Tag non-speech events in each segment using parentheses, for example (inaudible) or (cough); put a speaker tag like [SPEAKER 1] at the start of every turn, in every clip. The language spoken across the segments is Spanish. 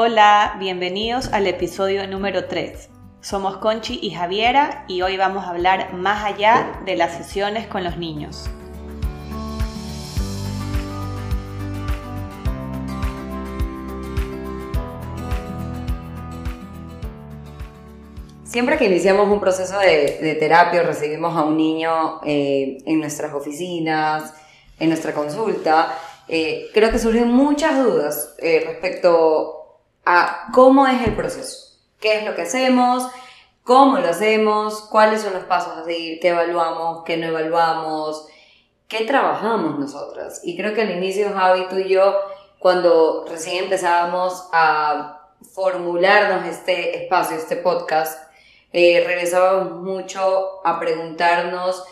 [SPEAKER 1] Hola, bienvenidos al episodio número 3. Somos Conchi y Javiera y hoy vamos a hablar más allá de las sesiones con los niños.
[SPEAKER 2] Siempre que iniciamos un proceso de, terapia o recibimos a un niño eh, en nuestras oficinas, en nuestra consulta, eh, creo que surgen muchas dudas eh, respecto a cómo es el proceso, qué es lo que hacemos, cómo lo hacemos, cuáles son los pasos a seguir, qué evaluamos, qué no evaluamos, qué trabajamos nosotras. Y creo que al inicio, Javi, tú y yo, cuando recién empezábamos a formularnos este espacio, este podcast, eh, regresábamos mucho a preguntarnos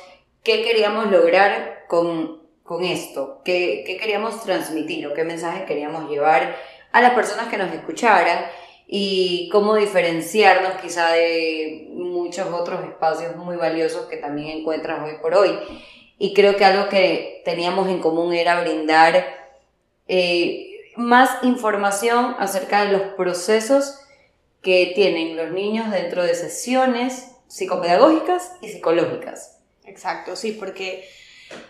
[SPEAKER 2] qué queríamos lograr con con esto? ¿Qué, ¿Qué, queríamos transmitir o qué mensaje queríamos llevar a las personas que nos escucharan? Y cómo diferenciarnos quizá de muchos otros espacios muy valiosos que también encuentras hoy por hoy. Y creo que algo que teníamos en común era brindar eh, más información acerca de los procesos que tienen los niños dentro de sesiones psicopedagógicas y psicológicas.
[SPEAKER 1] Exacto, sí, porque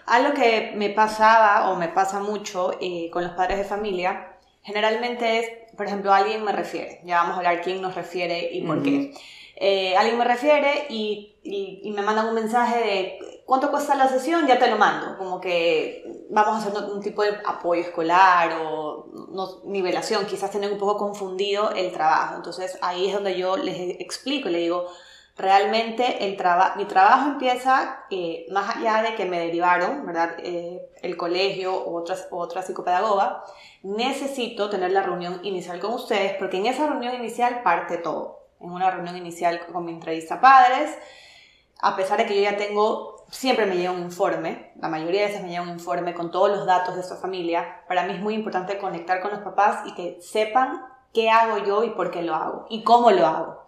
[SPEAKER 1] algo que me pasaba o me pasa mucho eh, con los padres de familia, generalmente es, por ejemplo, alguien me refiere, ya vamos a hablar quién nos refiere y por qué. Eh, alguien me refiere y, y, me mandan un mensaje de cuánto cuesta la sesión, ya te lo mando, como que vamos a hacer un tipo de apoyo escolar o no, nivelación, quizás tienen un poco confundido el trabajo. Entonces ahí es donde yo les explico, le digo, realmente el mi trabajo empieza eh, más allá de que me derivaron, ¿verdad? Eh, el colegio u otras, otra psicopedagoga, necesito tener la reunión inicial con ustedes porque en esa reunión inicial parte todo. En una reunión inicial con mi entrevista padres, a pesar de que yo ya tengo, siempre me llega un informe, la mayoría de veces me llega un informe con todos los datos de esta familia, para mí es muy importante conectar con los papás y que sepan qué hago yo y por qué lo hago y cómo lo hago.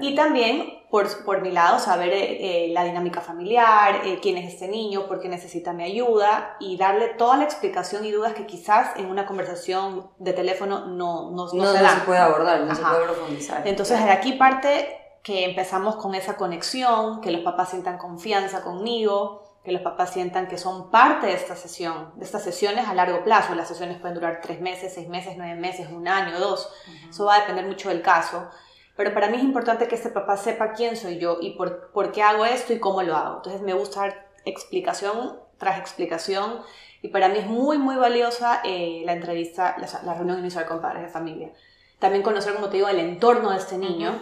[SPEAKER 1] Y también, por, por, mi lado, saber eh, eh, la dinámica familiar, eh, quién es este niño, por qué necesita mi ayuda y darle toda la explicación y dudas que quizás en una conversación de teléfono no, no,
[SPEAKER 2] no, se, puede abordar, no se puede profundizar.
[SPEAKER 1] Entonces, de aquí parte que empezamos con esa conexión, que los papás sientan confianza conmigo, que los papás sientan que son parte de esta sesión, de estas sesiones a largo plazo. Las sesiones pueden durar tres meses, seis meses, nueve meses, un año, dos. Eso va a depender mucho del caso pero para mí es importante que este papá sepa quién soy yo y por, por qué hago esto y cómo lo hago. Entonces me gusta dar explicación tras explicación y para mí es muy, muy valiosa eh, la entrevista, la, reunión inicial con padres de familia. También conocer, como te digo, el entorno de este niño,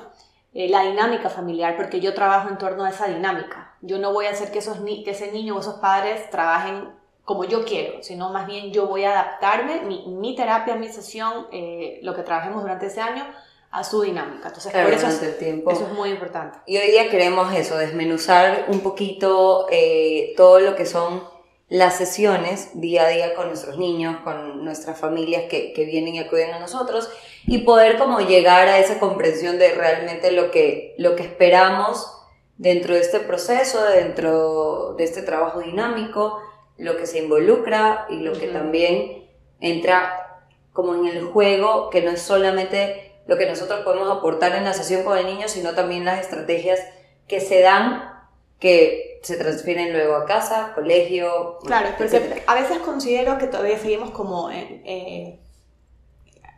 [SPEAKER 1] eh, la dinámica familiar, porque yo trabajo en torno a esa dinámica. Yo no voy a hacer que, esos que ese niño o esos padres trabajen como yo quiero, sino más bien yo voy a adaptarme, mi, mi terapia, mi sesión, eh, lo que trabajemos durante ese año, a su dinámica. Entonces, por eso es, el tiempo. eso es muy importante.
[SPEAKER 2] Y hoy día queremos eso, desmenuzar un poquito eh, todo lo que son las sesiones día a día con nuestros niños, con nuestras familias que, que, vienen y acuden a nosotros y poder como llegar a esa comprensión de realmente lo que, lo que esperamos dentro de este proceso, dentro de este trabajo dinámico, lo que se involucra y lo que también entra como en el juego, que no es solamente lo que nosotros podemos aportar en la sesión con el niño, sino también las estrategias que se dan, que se transfieren luego a casa, colegio.
[SPEAKER 1] Claro, porque a veces considero que todavía seguimos como eh,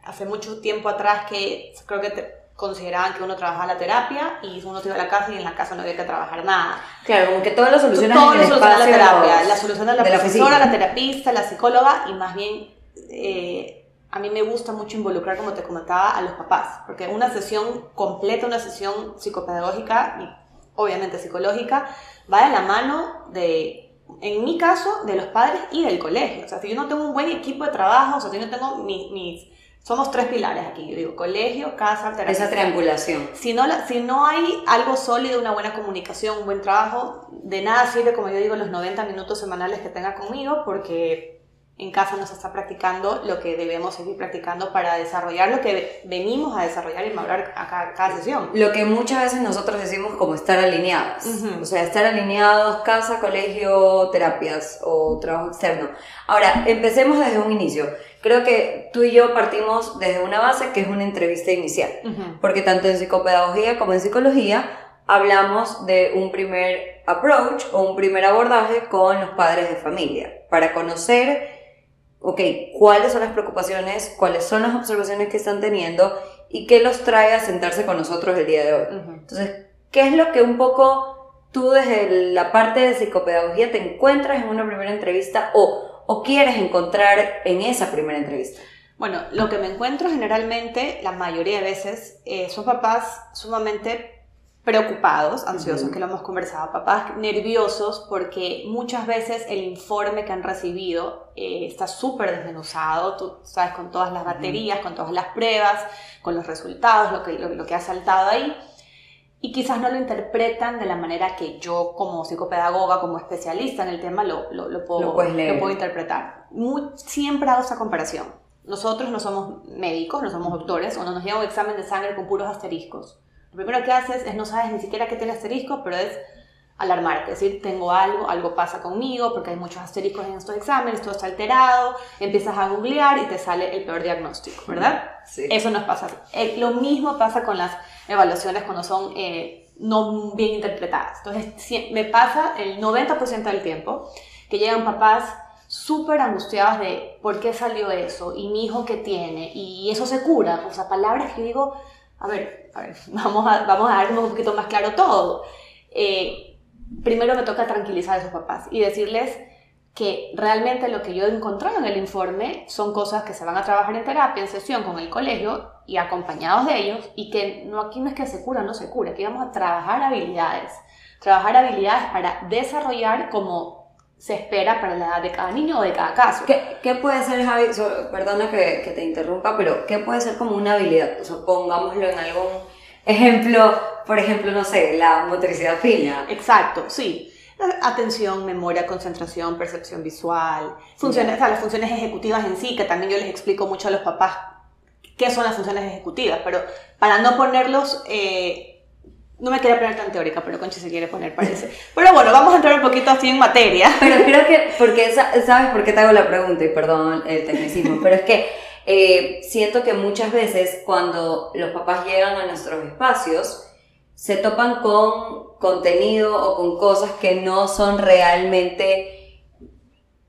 [SPEAKER 1] hace mucho tiempo atrás que creo que consideraban que uno trabajaba la terapia y uno se iba a la casa y en la casa no había que trabajar nada.
[SPEAKER 2] Claro, como que todas las soluciones
[SPEAKER 1] todo en la terapia, la solución de la profesora, la, terapista, la psicóloga y más bien eh, a mí me gusta mucho involucrar, como te comentaba, a los papás, porque una sesión completa, una sesión psicopedagógica y obviamente psicológica, va de la mano de, en mi caso, de los padres y del colegio. O sea, si yo no tengo un buen equipo de trabajo, o sea, si yo no tengo mis... somos tres pilares aquí, yo digo, colegio, casa, terapia.
[SPEAKER 2] Esa triangulación.
[SPEAKER 1] Si no, si no hay algo sólido, una buena comunicación, un buen trabajo, de nada sirve, como yo digo, los 90 minutos semanales que tenga conmigo, porque en casa no se está practicando lo que debemos seguir practicando para desarrollar lo que venimos a desarrollar y mejorar a cada, cada sesión.
[SPEAKER 2] Lo que muchas veces nosotros decimos como estar alineados. O sea, estar alineados, casa, colegio, terapias o trabajo externo. Ahora, empecemos desde un inicio. Creo que tú y yo partimos desde una base que es una entrevista inicial. Porque tanto en psicopedagogía como en psicología hablamos de un primer approach o un primer abordaje con los padres de familia para conocer ok, cuáles son las preocupaciones, cuáles son las observaciones que están teniendo y qué los trae a sentarse con nosotros el día de hoy. Entonces, ¿qué es lo que un poco tú desde la parte de psicopedagogía te encuentras en una primera entrevista o, o quieres encontrar en esa primera entrevista?
[SPEAKER 1] Bueno, lo que me encuentro generalmente, la mayoría de veces, eh, son papás sumamente preocupados, ansiosos, que lo hemos conversado, papás nerviosos porque muchas veces el informe que han recibido eh, está súper desmenuzado, tú sabes, con todas las baterías, con todas las pruebas, con los resultados, lo que, lo, que ha saltado ahí, y quizás no lo interpretan de la manera que yo como psicopedagoga, como especialista en el tema, lo, lo, puedo, puedo, interpretar. siempre hago esa comparación. Nosotros no somos médicos, no somos doctores, o no nos lleva un examen de sangre con puros asteriscos lo primero que haces es no sabes ni siquiera qué tiene asterisco, pero es alarmarte, es decir, tengo algo, algo pasa conmigo, porque hay muchos asteriscos en estos exámenes, todo está alterado, empiezas a googlear y te sale el peor diagnóstico, ¿verdad? Sí. Eso nos pasa. Eh, lo mismo pasa con las evaluaciones cuando son eh, no bien interpretadas. Entonces, me pasa el 90% del tiempo que llegan papás súper angustiados de por qué salió eso y mi hijo qué tiene y eso se cura, o sea, palabras que digo, a ver, (laughs) vamos a, vamos a dar un poquito más claro todo. Eh, primero me toca tranquilizar a esos papás y decirles que realmente lo que yo he encontrado en el informe son cosas que se van a trabajar en terapia, en sesión con el colegio y acompañados de ellos y que no aquí no es que se cura, no se cura, aquí vamos a trabajar habilidades, trabajar habilidades para desarrollar como se espera para la edad de cada niño o de cada caso.
[SPEAKER 2] ¿Qué, qué puede ser, Javi? perdona que, que, te interrumpa, pero ¿qué puede ser como una habilidad? O sea, pongámoslo en algún ejemplo, por ejemplo, no sé, la motricidad fina.
[SPEAKER 1] Exacto, sí. Atención, memoria, concentración, percepción visual, funciones, o sea, las funciones ejecutivas en sí, que también yo les explico mucho a los papás qué son las funciones ejecutivas, pero para no ponerlos eh, no me quería poner tan teórica, pero Conchi se quiere poner, parece. (laughs) Pero bueno, vamos a entrar un poquito así en materia. (laughs)
[SPEAKER 2] Pero creo que, porque, ¿sabes por qué te hago la pregunta? Y perdón el tecnicismo, pero es que eh, siento que muchas veces cuando los papás llegan a nuestros espacios, se topan con contenido o con cosas que no son realmente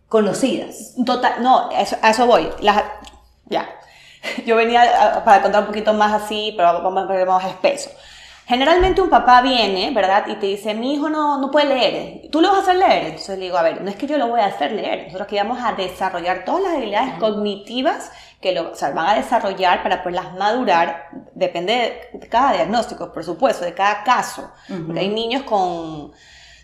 [SPEAKER 2] conocidas.
[SPEAKER 1] Total, no, a eso voy. ya. (laughs) Yo venía para contar un poquito más así, pero vamos a ver más espeso. Generalmente un papá viene, ¿verdad? Y te dice, mi hijo no, no puede leer. ¿Tú lo vas a hacer leer? Entonces le digo, a ver, no es que yo lo voy a hacer leer. Nosotros que vamos a desarrollar todas las habilidades cognitivas que lo, o sea, van a desarrollar para poderlas madurar. Depende de, cada diagnóstico, por supuesto, de cada caso. Porque hay niños con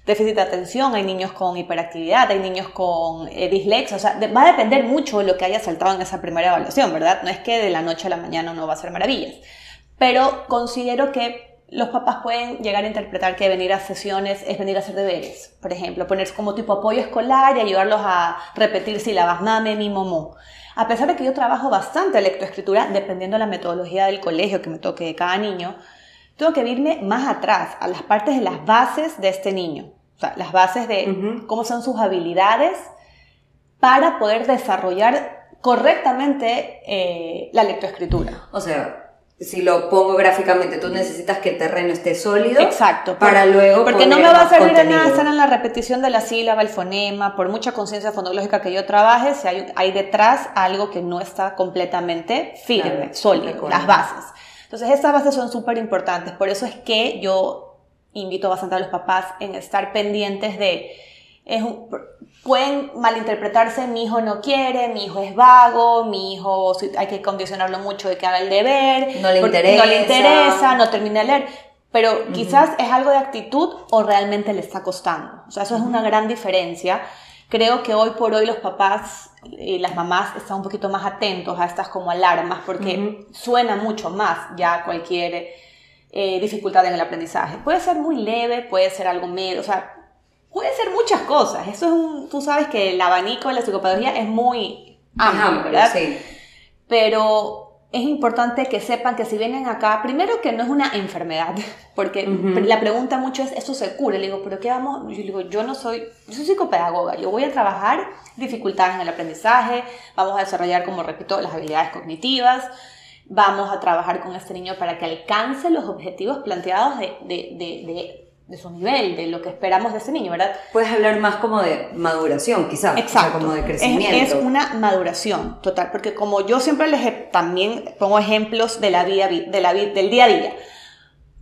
[SPEAKER 1] déficit de atención, hay niños con hiperactividad, hay niños con eh, dislexia, o sea, va a depender mucho de lo que haya saltado en esa primera evaluación, ¿verdad? No es que de la noche a la mañana no va a ser maravillas, pero considero que los papás pueden llegar a interpretar que venir a sesiones es venir a hacer deberes, por ejemplo, ponerse como tipo apoyo escolar y ayudarlos a repetir sílabas, mame, mi, momo. A pesar de que yo trabajo bastante lectoescritura, dependiendo de la metodología del colegio que me toque de cada niño, tengo que irme más atrás, a las partes de las bases de este niño. O sea, las bases de cómo son sus habilidades para poder desarrollar correctamente eh, la lectoescritura.
[SPEAKER 2] O sea, si lo pongo gráficamente, tú necesitas que el terreno esté sólido.
[SPEAKER 1] Exacto.
[SPEAKER 2] Para luego.
[SPEAKER 1] Porque no me va a servir de nada estar en la repetición de la sílaba, el fonema, por mucha conciencia fonológica que yo trabaje, si hay, hay, detrás algo que no está completamente firme, sólido, las bases. Entonces, estas bases son súper importantes. Por eso es que yo invito bastante a los papás en estar pendientes de. Es pueden malinterpretarse, mi hijo no quiere, mi hijo es vago, mi hijo hay que condicionarlo mucho de que haga el deber,
[SPEAKER 2] no le interesa,
[SPEAKER 1] no, le interesa, no termina de leer. Pero quizás es algo de actitud o realmente le está costando. O sea, eso es una gran diferencia. Creo que hoy por hoy los papás y las mamás están un poquito más atentos a estas como alarmas porque suena mucho más ya cualquier eh, dificultad en el aprendizaje. Puede ser muy leve, puede ser algo medio, o sea, Puede ser muchas cosas. Eso es un, tú sabes que el abanico de la psicopedagogía es muy amplio, ¿verdad?
[SPEAKER 2] Sí.
[SPEAKER 1] Pero es importante que sepan que si vienen acá, primero que no es una enfermedad, (laughs) porque la pregunta mucho es, ¿esto se cura? Le digo, ¿pero qué vamos? Yo digo, yo no soy, yo soy psicopedagoga, yo voy a trabajar dificultades en el aprendizaje, vamos a desarrollar, como repito, las habilidades cognitivas, vamos a trabajar con este niño para que alcance los objetivos planteados de, de, de, de su nivel, de lo que esperamos de ese niño, ¿verdad?
[SPEAKER 2] Puedes hablar más como de maduración, quizás.
[SPEAKER 1] Exacto.
[SPEAKER 2] como de crecimiento.
[SPEAKER 1] Es, es, una maduración total, porque como yo siempre les también pongo ejemplos de la vida, de la vida, del día a día.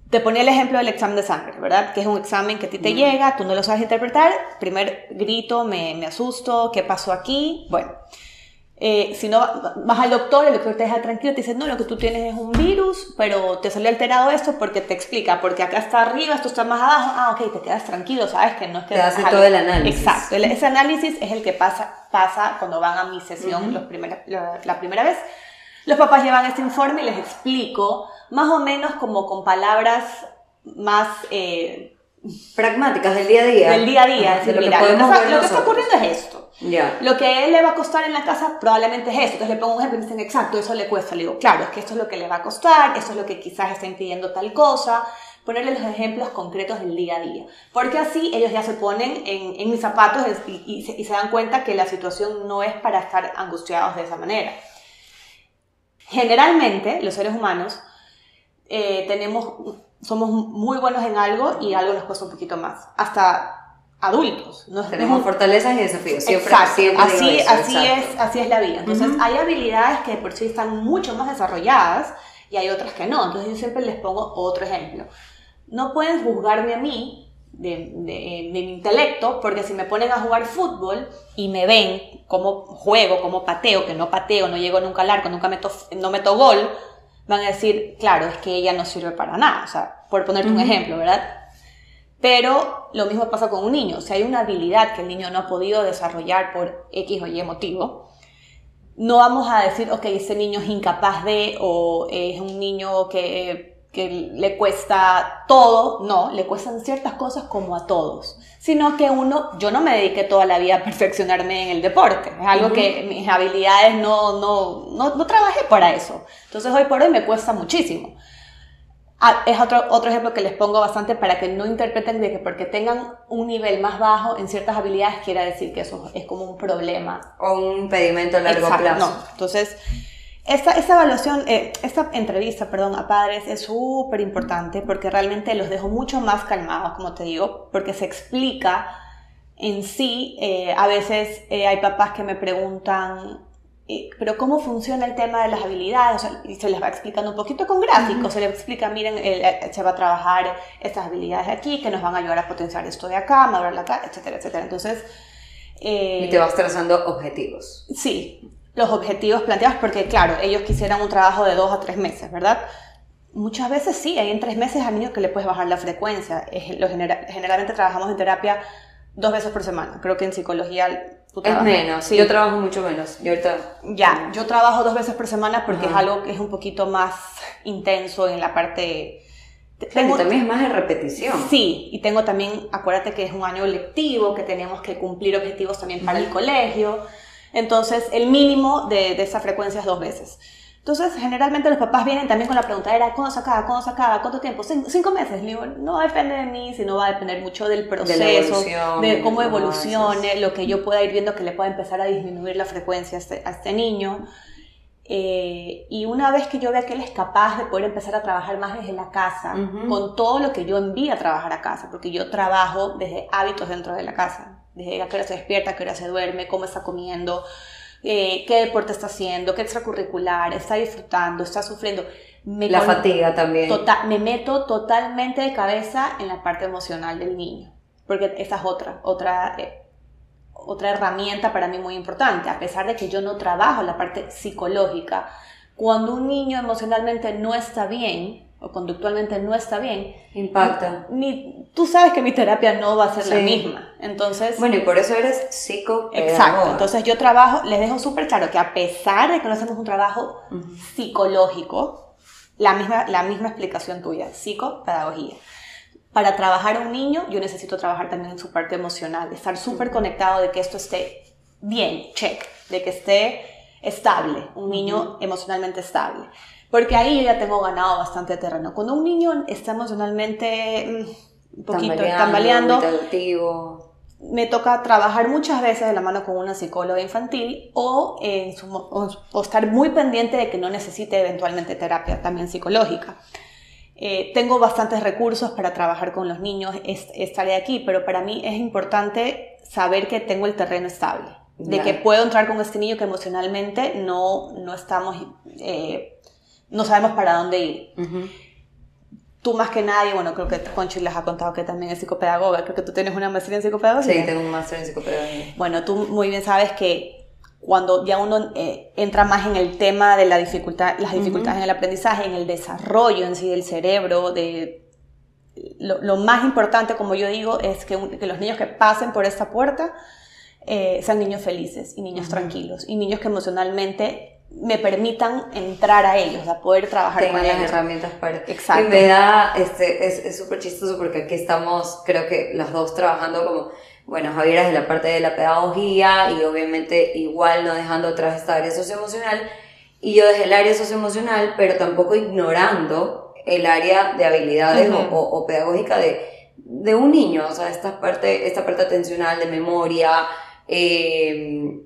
[SPEAKER 1] Te ponía el ejemplo del examen de sangre, ¿verdad? Que es un examen que a ti te llega, tú no lo sabes interpretar, primer grito, me, me asusto, ¿qué pasó aquí? Bueno, eh, si no vas al doctor, el doctor te deja tranquilo, te dice, no, lo que tú tienes es un virus, pero te salió alterado esto porque te explica, porque acá está arriba, esto está más abajo, ah, ok, te quedas tranquilo, sabes que no es que...
[SPEAKER 2] Te hace todo el análisis.
[SPEAKER 1] Exacto, ese análisis es el que pasa, pasa cuando van a mi sesión los la, primera vez. Los papás llevan este informe y les explico, más o menos como con palabras más... Eh,
[SPEAKER 2] pragmáticas del día a día.
[SPEAKER 1] Del día a día. lo, que, lo que está ocurriendo es esto. Lo que a él le va a costar en la casa probablemente es esto. Entonces le pongo un ejemplo y me dicen, exacto, eso le cuesta. Le digo, claro, es que esto es lo que le va a costar, esto es lo que quizás está impidiendo tal cosa. Ponerle los ejemplos concretos del día a día. Porque así ellos ya se ponen en, en mis zapatos y, y, se, y se dan cuenta que la situación no es para estar angustiados de esa manera. Generalmente, los seres humanos eh, tenemos somos muy buenos en algo y algo nos cuesta un poquito más. Hasta adultos.
[SPEAKER 2] ¿no? Tenemos fortalezas y desafíos. Siempre,
[SPEAKER 1] así, así, es, así es la vida. Entonces, hay habilidades que por sí están mucho más desarrolladas y hay otras que no. Entonces, yo siempre les pongo otro ejemplo. No pueden juzgarme a mí de, de, mi intelecto, porque si me ponen a jugar fútbol y me ven cómo juego, cómo pateo, que no pateo, no llego nunca al arco, nunca meto, no meto gol, van a decir, claro, es que ella no sirve para nada, o sea, por ponerte un ejemplo, ¿verdad? Pero lo mismo pasa con un niño, si hay una habilidad que el niño no ha podido desarrollar por X o Y motivo, no vamos a decir, ok, ese niño es incapaz de, o es un niño que que le cuesta todo, no, le cuestan ciertas cosas como a todos, sino que uno, yo no me dediqué toda la vida a perfeccionarme en el deporte, es algo que mis habilidades no, no, no, no, trabajé para eso, entonces hoy por hoy me cuesta muchísimo. Ah, es otro, otro ejemplo que les pongo bastante para que no interpreten de que porque tengan un nivel más bajo en ciertas habilidades quiera decir que eso es como un problema.
[SPEAKER 2] O un impedimento a largo plazo.
[SPEAKER 1] No, entonces esta, esta evaluación, eh, esta entrevista, perdón, a padres es súper importante porque realmente los dejo mucho más calmados, como te digo, porque se explica en sí. Eh, a veces eh, hay papás que me preguntan, pero ¿cómo funciona el tema de las habilidades? y se les va explicando un poquito con gráficos, se les explica, miren, se va a trabajar estas habilidades aquí que nos van a ayudar a potenciar esto de acá, madurar acá, etcétera, etcétera. Entonces...
[SPEAKER 2] y te vas trazando objetivos.
[SPEAKER 1] Sí, los objetivos planteados, porque claro, ellos quisieran un trabajo de dos a tres meses, ¿verdad? Muchas veces sí, hay en tres meses al niño que le puedes bajar la frecuencia. Es, lo generalmente trabajamos en terapia dos veces por semana. Creo que en psicología...
[SPEAKER 2] es menos, sí. yo trabajo mucho menos. Yo
[SPEAKER 1] Ya, yo trabajo dos veces por semana porque es algo que es un poquito más intenso en la parte...
[SPEAKER 2] Tengo, también es más de repetición.
[SPEAKER 1] Sí, y tengo también, acuérdate que es un año lectivo, que tenemos que cumplir objetivos también para el colegio. Entonces, el mínimo de, esa frecuencia es dos veces. Entonces, generalmente los papás vienen también con la pregunta, era, ¿cuándo se acaba? ¿Cuándo se acaba? ¿Cuánto tiempo? Cinco, meses. Le digo, no depende de mí, sino va a depender mucho del proceso, de, cómo evolucione, lo que yo pueda ir viendo que le pueda empezar a disminuir la frecuencia a este, este niño. Eh, y una vez que yo vea que él es capaz de poder empezar a trabajar más desde la casa, con todo lo que yo envío a trabajar a casa, porque yo trabajo desde hábitos dentro de la casa desde a qué hora se despierta, a qué hora se duerme, cómo está comiendo, eh, qué deporte está haciendo, qué extracurricular, está disfrutando, está sufriendo.
[SPEAKER 2] la fatiga también.
[SPEAKER 1] Tota-, me meto totalmente de cabeza en la parte emocional del niño, porque esa es otra, otra, eh, otra herramienta para mí muy importante, a pesar de que yo no trabajo la parte psicológica. Cuando un niño emocionalmente no está bien, o conductualmente no está bien,
[SPEAKER 2] impacta.
[SPEAKER 1] Ni, tú sabes que mi terapia no va a ser la misma. Entonces,
[SPEAKER 2] bueno, y por eso eres psico.
[SPEAKER 1] Exacto. Entonces yo trabajo, les dejo súper claro que a pesar de que no hacemos un trabajo psicológico, la misma, la misma explicación tuya, psicopedagogía. para trabajar a un niño, yo necesito trabajar también en su parte emocional, estar súper conectado de que esto esté bien, check, de que esté estable, un niño emocionalmente estable. Porque ahí ya tengo ganado bastante terreno. Cuando un niño está emocionalmente mm, un poquito tambaleando, me toca trabajar muchas veces de la mano con una psicóloga infantil o, o, estar muy pendiente de que no necesite eventualmente terapia también psicológica. Eh, tengo bastantes recursos para trabajar con los niños, estaré aquí, pero para mí es importante saber que tengo el terreno estable, de que puedo entrar con este niño que emocionalmente no, no estamos, eh, no sabemos para dónde ir tú más que nadie, bueno, creo que Conchi les ha contado que también es psicopedagoga, creo que tú tienes una maestría en psicopedagogía.
[SPEAKER 2] Sí, tengo un máster en psicopedagogía.
[SPEAKER 1] Bueno, tú muy bien sabes que cuando ya uno eh, entra más en el tema de la dificultad, las dificultades en el aprendizaje, en el desarrollo en sí del cerebro, de lo, más importante, como yo digo, es que, que, los niños que pasen por esta puerta eh, sean niños felices y niños tranquilos y niños que emocionalmente me permitan entrar a ellos, a poder trabajar
[SPEAKER 2] con las herramientas para... Exacto. Y me da, este, es súper chistoso porque aquí estamos, creo que las dos trabajando como, bueno, Javier es de la parte de la pedagogía y obviamente igual no dejando atrás esta área socioemocional. Y yo desde el área socioemocional, pero tampoco ignorando el área de habilidades o, o, pedagógica de, de un niño, o sea, esta parte, esta parte atencional, de memoria, eh,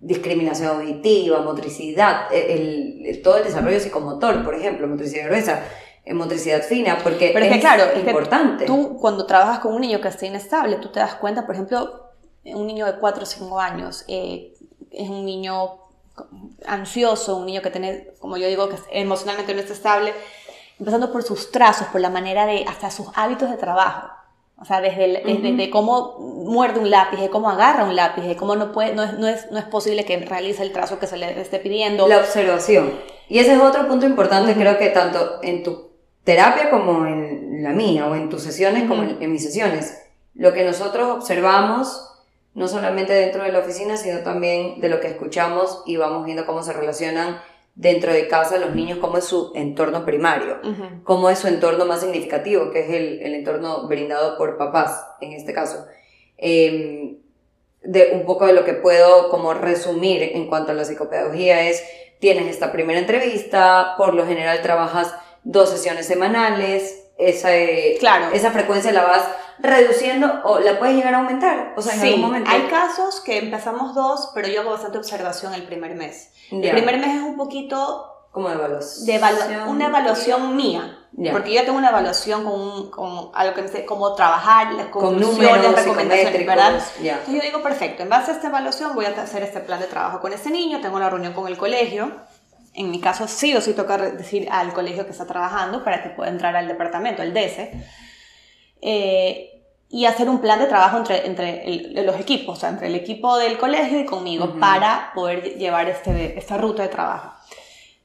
[SPEAKER 2] discriminación auditiva, motricidad, e, el, todo el desarrollo psicomotor, por ejemplo, motricidad gruesa, eh, motricidad fina, porque
[SPEAKER 1] Pero es, que, claro, es importante. tú cuando trabajas con un niño que está inestable, tú te das cuenta, por ejemplo, un niño de 4 o 5 años eh, es un niño ansioso, un niño que tiene, como yo digo, que emocionalmente no está estable, empezando por sus trazos, por la manera de, hasta sus hábitos de trabajo. O sea, desde, desde, cómo muerde un lápiz, de cómo agarra un lápiz, de cómo no, puede, no, es, no, es, no es posible que realice el trazo que se le esté pidiendo.
[SPEAKER 2] La observación. Y ese es otro punto importante, creo que tanto en tu terapia como en la mía, o en tus sesiones como en, en mis sesiones. Lo que nosotros observamos, no solamente dentro de la oficina, sino también de lo que escuchamos y vamos viendo cómo se relacionan dentro de casa los niños, cómo es su entorno primario, cómo es su entorno más significativo, que es el, el entorno brindado por papás, en este caso. Em, de un poco de lo que puedo como resumir en cuanto a la psicopedagogía es, tienes esta primera entrevista, por lo general trabajas dos sesiones semanales, esa, eh, claro. esa frecuencia la vas reduciendo o la puedes llegar a aumentar. O sea, en algún momento.
[SPEAKER 1] Hay casos que empezamos dos, pero yo hago bastante observación el primer mes. El primer mes es un poquito.
[SPEAKER 2] Como de evaluación.
[SPEAKER 1] De una evaluación mía. Porque yo tengo una evaluación con, con algo que sé cómo trabajar, las conclusiones, recomendaciones, ¿verdad? Entonces yo digo, perfecto, en base a esta evaluación voy a hacer este plan de trabajo con este niño, tengo la reunión con el colegio. En mi caso sí o sí toca decir al colegio que está trabajando para que pueda entrar al departamento, al DESE. Eh, y hacer un plan de trabajo entre, entre los equipos, o sea, entre el equipo del colegio y conmigo, para poder llevar este, esta ruta de trabajo.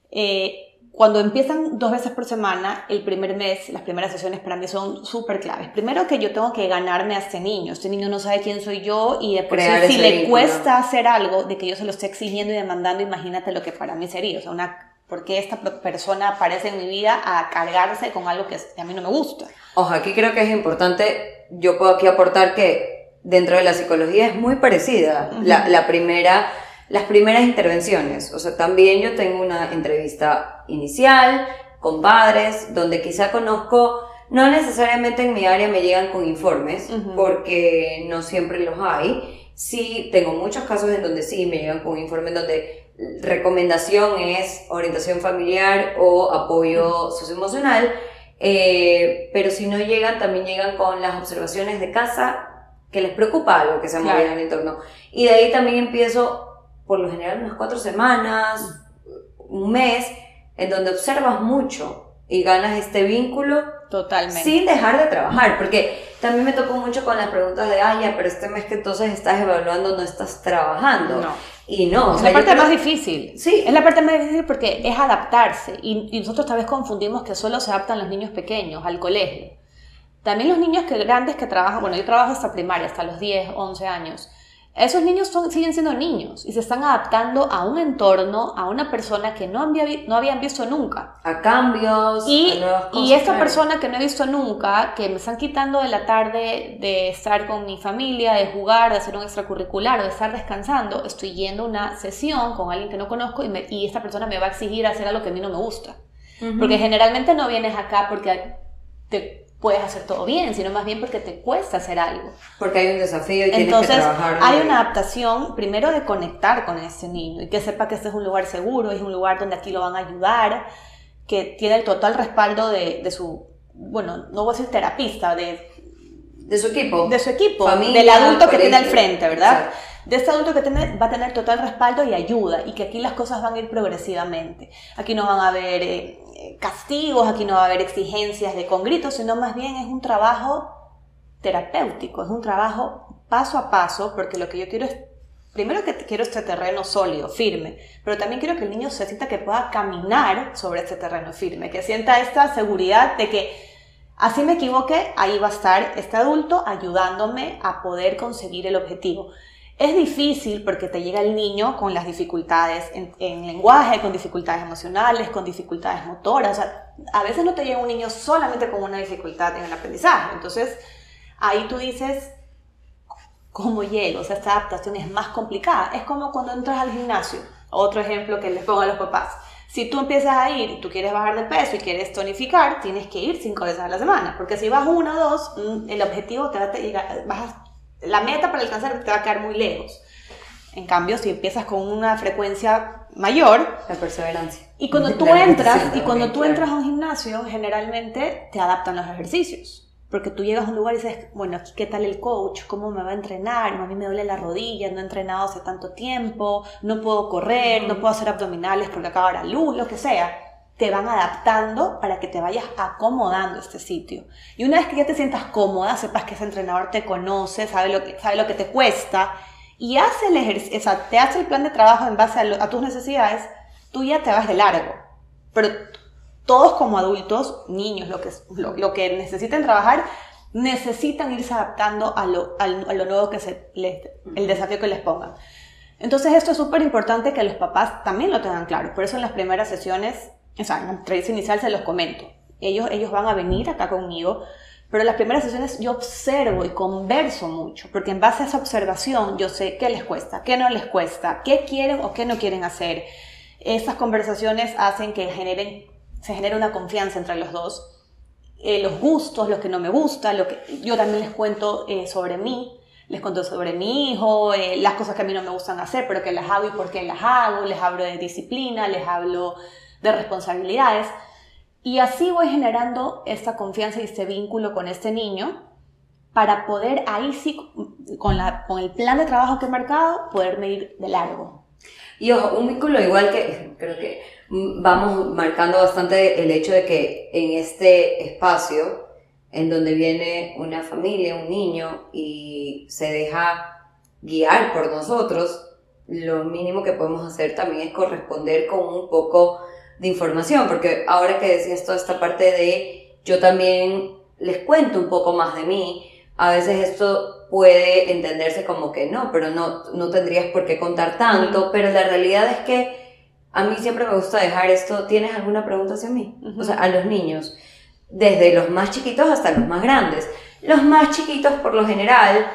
[SPEAKER 1] Eh, cuando empiezan dos veces por semana, el primer mes, las primeras sesiones para mí son súper claves. Primero que yo tengo que ganarme a este niño. Este niño no sabe quién soy yo y después si, le cuesta hacer algo de que yo se lo esté exigiendo y demandando, imagínate lo que para mí sería. O sea, una, ¿por qué esta persona aparece en mi vida a cargarse con algo que a mí no me gusta?
[SPEAKER 2] Ojo, aquí creo que es importante, yo puedo aquí aportar que dentro de la psicología es muy parecida. la, la primera las primeras intervenciones. O sea, también yo tengo una entrevista inicial con padres donde quizá conozco, no necesariamente en mi área me llegan con informes, porque no siempre los hay. Sí, tengo muchos casos en donde sí me llegan con informes donde recomendación es orientación familiar o apoyo socioemocional, eh, pero si no llegan, también llegan con las observaciones de casa que les preocupa algo que se ha movido en el entorno. Y de ahí también empiezo por lo general unas cuatro semanas, un mes, en donde observas mucho y ganas este vínculo
[SPEAKER 1] Totalmente.
[SPEAKER 2] sin dejar de trabajar, porque también me tocó mucho con las preguntas de, ay, ya, pero este mes que entonces estás evaluando no estás trabajando. No. Y no.
[SPEAKER 1] Es la parte más difícil. Sí. Es la parte más difícil porque es adaptarse. Y, y, nosotros tal vez confundimos que solo se adaptan los niños pequeños al colegio. También los niños que, grandes que trabajan, bueno, yo trabajo hasta primaria, hasta los 10, 11 años. Esos niños son, siguen siendo niños y se están adaptando a un entorno, a una persona que no, había, no habían visto nunca.
[SPEAKER 2] A cambios,
[SPEAKER 1] y,
[SPEAKER 2] a nuevas cosas.
[SPEAKER 1] Y esta persona que no he visto nunca, que me están quitando de la tarde de estar con mi familia, de jugar, de hacer un extracurricular o de estar descansando, estoy yendo a una sesión con alguien que no conozco y, me- y esta persona me va a exigir hacer algo que a mí no me gusta. Porque generalmente no vienes acá porque te puedes hacer todo bien, sino más bien porque te cuesta hacer algo.
[SPEAKER 2] Porque hay un desafío y tienes
[SPEAKER 1] Entonces,
[SPEAKER 2] que trabajar.
[SPEAKER 1] hay una adaptación, primero de conectar con ese niño y que sepa que este es un lugar seguro, es un lugar donde aquí lo van a ayudar, que tiene el total respaldo de, de su, bueno, no voy a decir terapista, de,
[SPEAKER 2] de su equipo.
[SPEAKER 1] de su equipo,
[SPEAKER 2] Familia,
[SPEAKER 1] del adulto que tiene al frente, ¿verdad?
[SPEAKER 2] Exacto.
[SPEAKER 1] De este adulto que tiene, va a tener total respaldo y ayuda y que aquí las cosas van a ir progresivamente. Aquí no van a haber eh, castigos, aquí no va a haber exigencias de con gritos, sino más bien es un trabajo terapéutico, es un trabajo paso a paso, porque lo que yo quiero es, primero que quiero este terreno sólido, firme, pero también quiero que el niño se sienta que pueda caminar sobre este terreno firme, que sienta esta seguridad de que así me equivoque, ahí va a estar este adulto ayudándome a poder conseguir el objetivo. Es difícil porque te llega el niño con las dificultades en, en lenguaje, con dificultades emocionales, con dificultades motoras. O sea, a veces no te llega un niño solamente con una dificultad en el aprendizaje. Entonces, ahí tú dices, ¿cómo llego? O sea, esta adaptación es más complicada. Es como cuando entras al gimnasio. Otro ejemplo que les pongo a los papás. Si tú empiezas a ir tú quieres bajar de peso y quieres tonificar, tienes que ir cinco veces a la semana. Porque si vas una o dos, mm, el objetivo te va a llegar, vas a- la meta para alcanzar te va a quedar muy lejos. En cambio, si empiezas con una frecuencia mayor,
[SPEAKER 2] La perseverancia.
[SPEAKER 1] y cuando tú
[SPEAKER 2] La
[SPEAKER 1] entras, y cuando tú entras a un gimnasio, generalmente te adaptan los ejercicios. Porque tú llegas a un lugar y dices, bueno, qué tal el coach, cómo me va a entrenar, a mí me duele la rodilla, no he entrenado hace tanto tiempo, no puedo correr, no puedo hacer abdominales porque acaba la luz, lo que sea. Te van adaptando para que te vayas acomodando este sitio. Y una vez que ya te sientas cómoda, sepas que ese entrenador te conoce, sabe lo que, sabe lo que te cuesta y hace el ejercicio, o te hace el plan de trabajo en base a, tus necesidades, tú ya te vas de largo. Pero todos como adultos, niños, lo que, lo, lo que necesiten trabajar, necesitan irse adaptando a lo, a lo nuevo que se les, el desafío que les pongan. Entonces esto es súper importante que los papás también lo tengan claro. Por eso en las primeras sesiones, o sea, en la entrevista inicial se los comento. Ellos, ellos van a venir acá conmigo, pero en las primeras sesiones yo observo y converso mucho, porque en base a esa observación yo sé qué les cuesta, qué no les cuesta, qué quieren o qué no quieren hacer. Estas conversaciones hacen que generen, se genere una confianza entre los dos. Eh, los gustos, lo que no me gusta, lo que yo también les cuento eh, sobre mí, les cuento sobre mi hijo, eh, las cosas que a mí no me gustan hacer, pero que las hago y por qué las hago, les hablo de disciplina, les hablo de responsabilidades. Y así voy generando esta confianza y este vínculo con este niño para poder ahí sí, con, la, con el plan de trabajo que he marcado, poderme ir de largo.
[SPEAKER 2] Y ojo, un vínculo igual que creo que vamos marcando bastante el hecho de que en este espacio, en donde viene una familia, un niño, y se deja guiar por nosotros, lo mínimo que podemos hacer también es corresponder con un poco de información, porque ahora que decías toda esta parte de yo también les cuento un poco más de mí, a veces esto puede entenderse como que no, pero no, no tendrías por qué contar tanto, pero la realidad es que a mí siempre me gusta dejar esto, ¿tienes alguna pregunta hacia mí?
[SPEAKER 1] Ujú.
[SPEAKER 2] O sea, a los niños, desde los más chiquitos hasta los más grandes. Los más chiquitos, por lo general,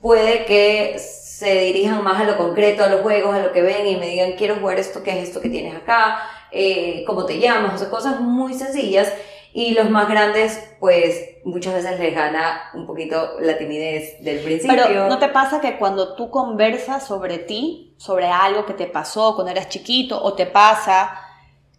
[SPEAKER 2] puede que se dirijan más a lo concreto, a los juegos, a lo que ven y me digan, quiero jugar esto, ¿qué es esto que tienes acá? Eh, ¿Cómo te llamas? O sea, cosas muy sencillas. Y los más grandes, pues muchas veces les gana un poquito la timidez del principio.
[SPEAKER 1] Pero ¿no te pasa que cuando tú conversas sobre ti, sobre algo que te pasó cuando eras chiquito o te pasa,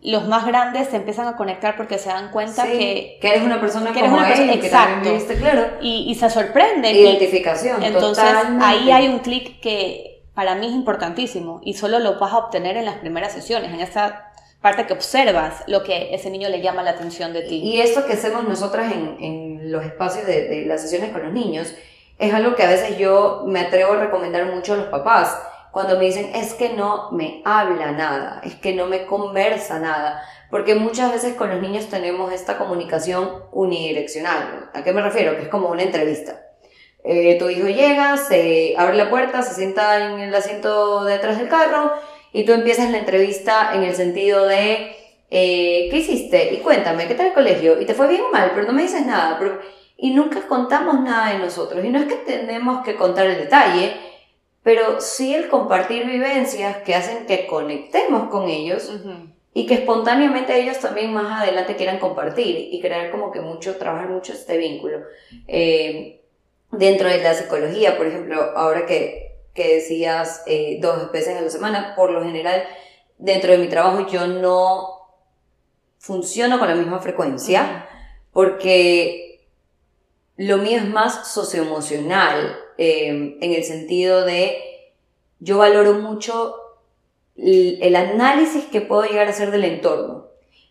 [SPEAKER 1] los más grandes se empiezan a conectar porque se dan cuenta
[SPEAKER 2] Sí,
[SPEAKER 1] que...
[SPEAKER 2] que eres una persona
[SPEAKER 1] que eres
[SPEAKER 2] como
[SPEAKER 1] una persona-
[SPEAKER 2] él, que
[SPEAKER 1] exacto.
[SPEAKER 2] también viviste, claro.
[SPEAKER 1] Y, y se sorprenden. y-
[SPEAKER 2] Identificación,
[SPEAKER 1] entonces
[SPEAKER 2] totalmente.
[SPEAKER 1] ahí hay un clic que para mí es importantísimo y solo lo vas a obtener en las primeras sesiones, en esa parte que observas lo que ese niño le llama la atención de ti.
[SPEAKER 2] Y esto que hacemos nosotras en, en los espacios de, de las sesiones con los niños es algo que a veces yo me atrevo a recomendar mucho a los papás. Cuando me dicen, es que no me habla nada, es que no me conversa nada. Porque muchas veces con los niños tenemos esta comunicación unidireccional. ¿A qué me refiero? Que es como una entrevista. Eh, tu hijo llega, se abre la puerta, se sienta en el asiento detrás del carro y tú empiezas la entrevista en el sentido de, eh, ¿qué hiciste? Y cuéntame, ¿qué tal el colegio? ¿Y te fue bien o mal? Pero no me dices nada. Pero... Y nunca contamos nada de nosotros. Y no es que tenemos que contar el detalle, pero sí el compartir vivencias que hacen que conectemos con ellos y que espontáneamente ellos también más adelante quieran compartir y crear como que mucho, trabajar mucho este vínculo. Eh, dentro de la psicología, por ejemplo, ahora que, que decías eh, dos veces a la semana, por lo general, dentro de mi trabajo yo no funciono con la misma frecuencia porque lo mío es más socioemocional eh, en el sentido de yo valoro mucho el análisis que puedo llegar a hacer del entorno.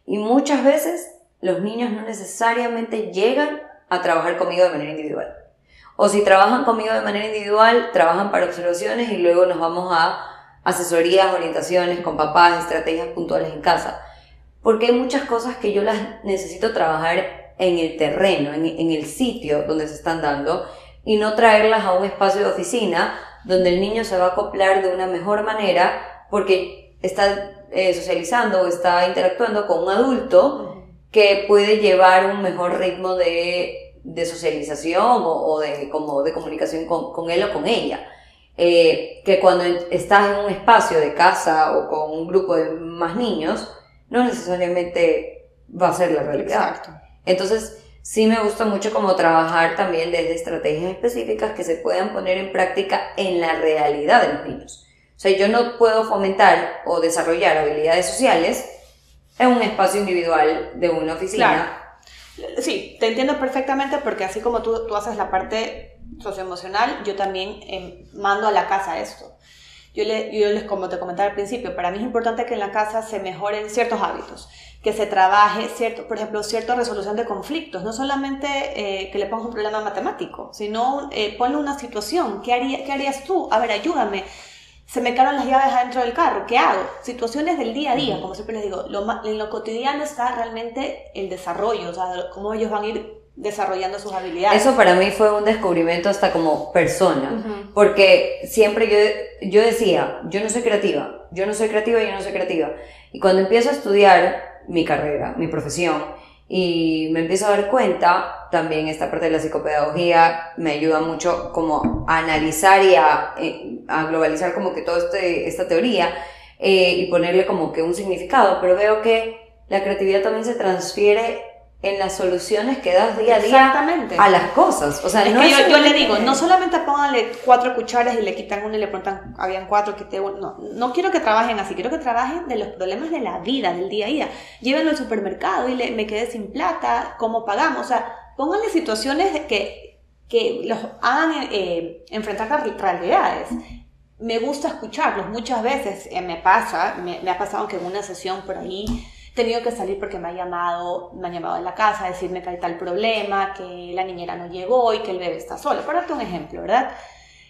[SPEAKER 2] Y muchas veces los niños no necesariamente llegan a trabajar conmigo de manera individual. O si trabajan conmigo de manera individual, trabajan para observaciones y luego nos vamos a asesorías, orientaciones con papás, estrategias puntuales en casa. Porque hay muchas cosas que yo las necesito trabajar en el terreno, en, en el sitio donde se están dando y no traerlas a un espacio de oficina donde el niño se va a acoplar de una mejor manera porque está eh, socializando o está interactuando con un adulto que puede llevar un mejor ritmo de, de socialización o, de, como de comunicación con, con, él o con ella. Eh, que cuando estás en un espacio de casa o con un grupo de más niños, no necesariamente va a ser la realidad. Exacto. Entonces, sí me gusta mucho como trabajar también desde estrategias específicas que se puedan poner en práctica en la realidad de los niños. O sea, yo no puedo fomentar o desarrollar habilidades sociales en un espacio individual de una oficina.
[SPEAKER 1] Claro. Sí, te entiendo perfectamente porque así como tú, tú haces la parte socioemocional, yo también em, mando a la casa esto. Yo, le, yo les, como te comentaba al principio, para mí es importante que en la casa se mejoren ciertos hábitos, que se trabaje, cierto, por ejemplo, cierta resolución de conflictos, no solamente eh, que le pongas un problema matemático, sino eh, ponle una situación, ¿qué, haría, ¿qué harías tú? A ver, ayúdame se me quedan las llaves adentro del carro, ¿qué hago? Situaciones del día a día, como siempre les digo, lo, en lo cotidiano está realmente el desarrollo, o sea, cómo ellos van a ir desarrollando sus habilidades.
[SPEAKER 2] Eso para mí fue un descubrimiento hasta como persona, porque siempre yo, yo decía, yo no soy creativa, yo no soy creativa, yo no soy creativa. Y cuando empiezo a estudiar mi carrera, mi profesión, y me empiezo a dar cuenta, también esta parte de la psicopedagogía me ayuda mucho como a analizar y a, eh, a globalizar como que toda este, esta teoría eh, y ponerle como que un significado, pero veo que la creatividad también se transfiere en las soluciones que das día a día a las cosas. O sea,
[SPEAKER 1] no yo, yo, le digo, no solamente pónganle cuatro cucharas y le quitan una y le preguntan, habían cuatro, quité uno. No, no quiero que trabajen así, quiero que trabajen de los problemas de la vida, del día a día. Llévenlo al supermercado y le, me quedé sin plata, ¿cómo pagamos? O sea, pónganle situaciones que, que los hagan eh, enfrentar realidades. Me gusta escucharlos, muchas veces eh, me pasa, me, me ha pasado que en una sesión por ahí tenido que salir porque me ha llamado, me han llamado de la casa a decirme que hay tal problema, que la niñera no llegó y que el bebé está solo. Para un ejemplo, ¿verdad?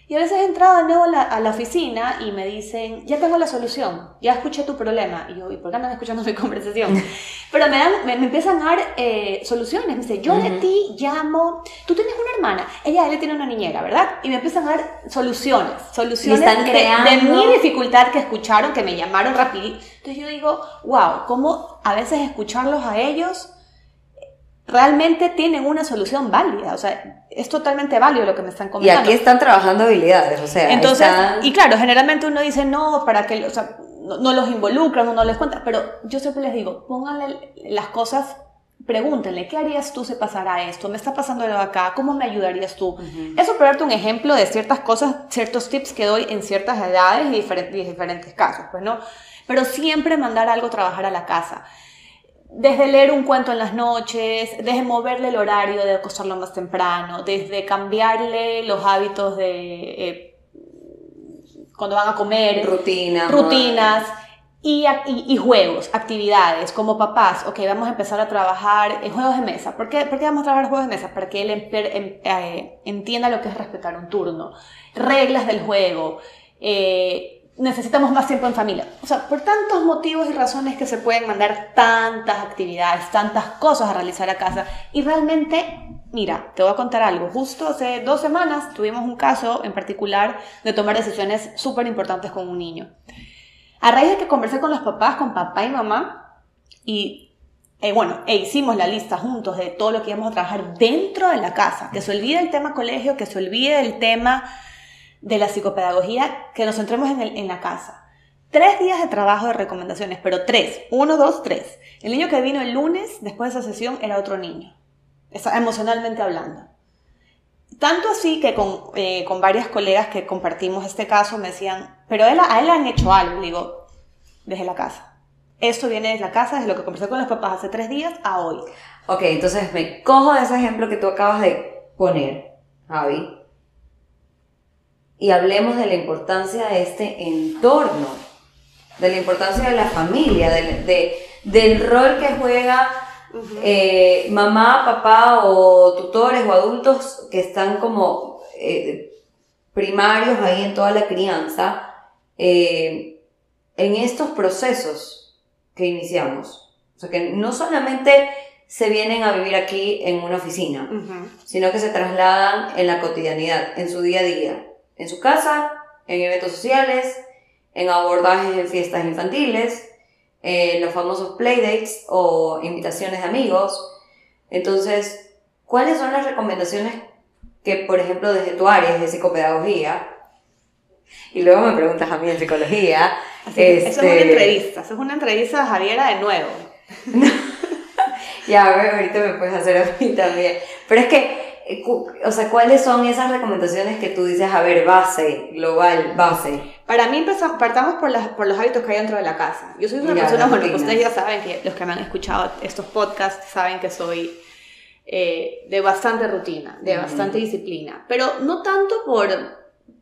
[SPEAKER 1] Y a veces he entrado de nuevo a la, oficina y me dicen, ya tengo la solución, ya escuché tu problema. Y yo, ¿y por qué andan escuchando mi (laughs) conversación? (laughs) Pero me, dan, me, empiezan a dar eh, soluciones. Me dice, yo de ti llamo, tú tienes una hermana, ella, él tiene una niñera, ¿verdad? Y me empiezan a dar soluciones, soluciones están de, mi dificultad que escucharon, que me llamaron rapidito. Entonces yo digo, wow, cómo a veces escucharlos a ellos realmente tienen una solución válida, o sea, es totalmente válido lo que me están comentando.
[SPEAKER 2] Y aquí están trabajando habilidades, o sea,
[SPEAKER 1] entonces, y claro, generalmente uno dice no, para que, o sea, no, los involucran, no les cuenta, pero yo siempre les digo, pónganle las cosas, pregúntenle, ¿qué harías tú si pasara esto? ¿Me está pasando algo acá? ¿Cómo me ayudarías tú? Eso para darte un ejemplo de ciertas cosas, ciertos tips que doy en ciertas edades y diferentes, diferentes casos, pues no, pero siempre mandar algo a trabajar a la casa desde leer un cuento en las noches, desde moverle el horario de acostarlo más temprano, desde cambiarle los hábitos de eh, cuando van a comer,
[SPEAKER 2] rutinas,
[SPEAKER 1] rutinas y, y, juegos, actividades, como papás, ok, vamos a empezar a trabajar en juegos de mesa. ¿Por qué, ¿Por qué vamos a trabajar juegos de mesa? Para que él em, eh, entienda lo que es respetar un turno, reglas del juego, eh, necesitamos más tiempo en familia. O sea, por tantos motivos y razones que se pueden mandar tantas actividades, tantas cosas a realizar a casa y realmente Mira, te voy a contar algo. Justo hace dos semanas tuvimos un caso en particular de tomar decisiones súper importantes con un niño. A raíz de que conversé con los papás, con papá y mamá, y eh, bueno, e hicimos la lista juntos de todo lo que íbamos a trabajar dentro de la casa, que se olvide el tema colegio, que se olvide el tema de la psicopedagogía, que nos centremos en, en la casa. Tres días de trabajo de recomendaciones, pero tres, uno, dos, tres. El niño que vino el lunes, después de esa sesión, era otro niño, emocionalmente hablando. Tanto así que con, eh, con varias colegas que compartimos este caso me decían, pero él, a él le han hecho algo. Digo, desde la casa. Esto viene desde la casa, desde lo que conversé con los papás hace tres días a hoy.
[SPEAKER 2] Ok, entonces me cojo de ese ejemplo que tú acabas de poner, Javi, y hablemos de la importancia de este entorno, de la importancia de la familia, de, del rol que juega eh, mamá, papá o tutores o adultos que están como eh, primarios ahí en toda la crianza, eh, en estos procesos que iniciamos. O sea, que no solamente se vienen a vivir aquí en una oficina, sino que se trasladan en la cotidianidad, en su día a día, en su casa, en eventos sociales, en abordajes en fiestas infantiles, eh, los famosos playdates o invitaciones de amigos. Entonces, ¿cuáles son las recomendaciones que, por ejemplo, desde tu área de psicopedagogía, y luego me preguntas a mí en psicología.
[SPEAKER 1] este... Eso es una este, entrevista, eso es una entrevista a Javiera de nuevo. (laughs)
[SPEAKER 2] ya, ahorita me puedes hacer a mí también. Pero es que o sea, ¿cuáles son esas recomendaciones que tú dices, a ver, base, global, base?
[SPEAKER 1] Para mí partamos por, las, por los hábitos que hay dentro de la casa. Yo soy una persona, bueno, ustedes ya saben que los que me han escuchado estos podcasts saben que soy eh, de bastante rutina, de bastante disciplina, pero no tanto por,